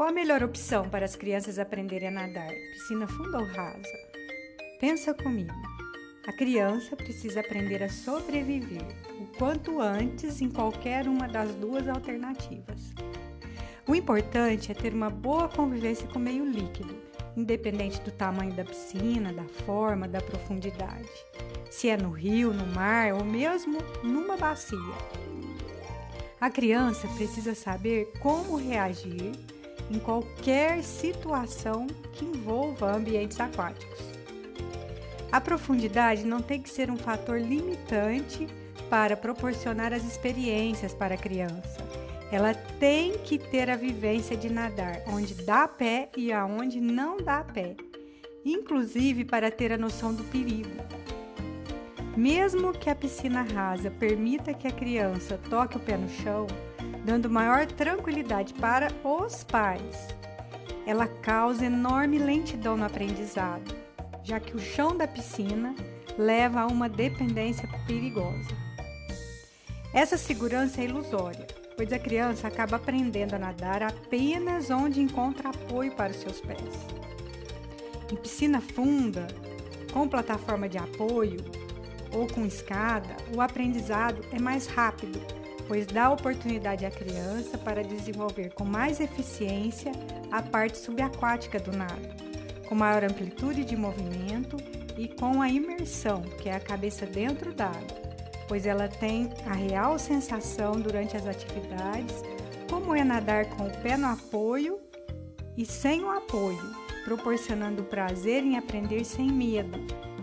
Qual a melhor opção para as crianças aprenderem a nadar? Piscina funda ou rasa? Pensa comigo. A criança precisa aprender a sobreviver o quanto antes em qualquer uma das duas alternativas. O importante é ter uma boa convivência com o meio líquido, independente do tamanho da piscina, da forma, da profundidade. Se é no rio, no mar ou mesmo numa bacia. A criança precisa saber como reagir em qualquer situação que envolva ambientes aquáticos. A profundidade não tem que ser um fator limitante para proporcionar as experiências para a criança. Ela tem que ter a vivência de nadar onde dá pé e aonde não dá pé, inclusive para ter a noção do perigo. Mesmo que a piscina rasa permita que a criança toque o pé no chão, dando maior tranquilidade para os pais. Ela causa enorme lentidão no aprendizado, já que o chão da piscina leva a uma dependência perigosa. Essa segurança é ilusória, pois a criança acaba aprendendo a nadar apenas onde encontra apoio para os seus pés. Em piscina funda, com plataforma de apoio ou com escada, o aprendizado é mais rápido pois dá oportunidade à criança para desenvolver com mais eficiência a parte subaquática do nado, com maior amplitude de movimento e com a imersão, que é a cabeça dentro da água, pois ela tem a real sensação durante as atividades, como é nadar com o pé no apoio e sem o apoio, proporcionando prazer em aprender sem medo,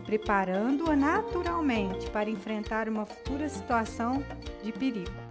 preparando-a naturalmente para enfrentar uma futura situação de perigo.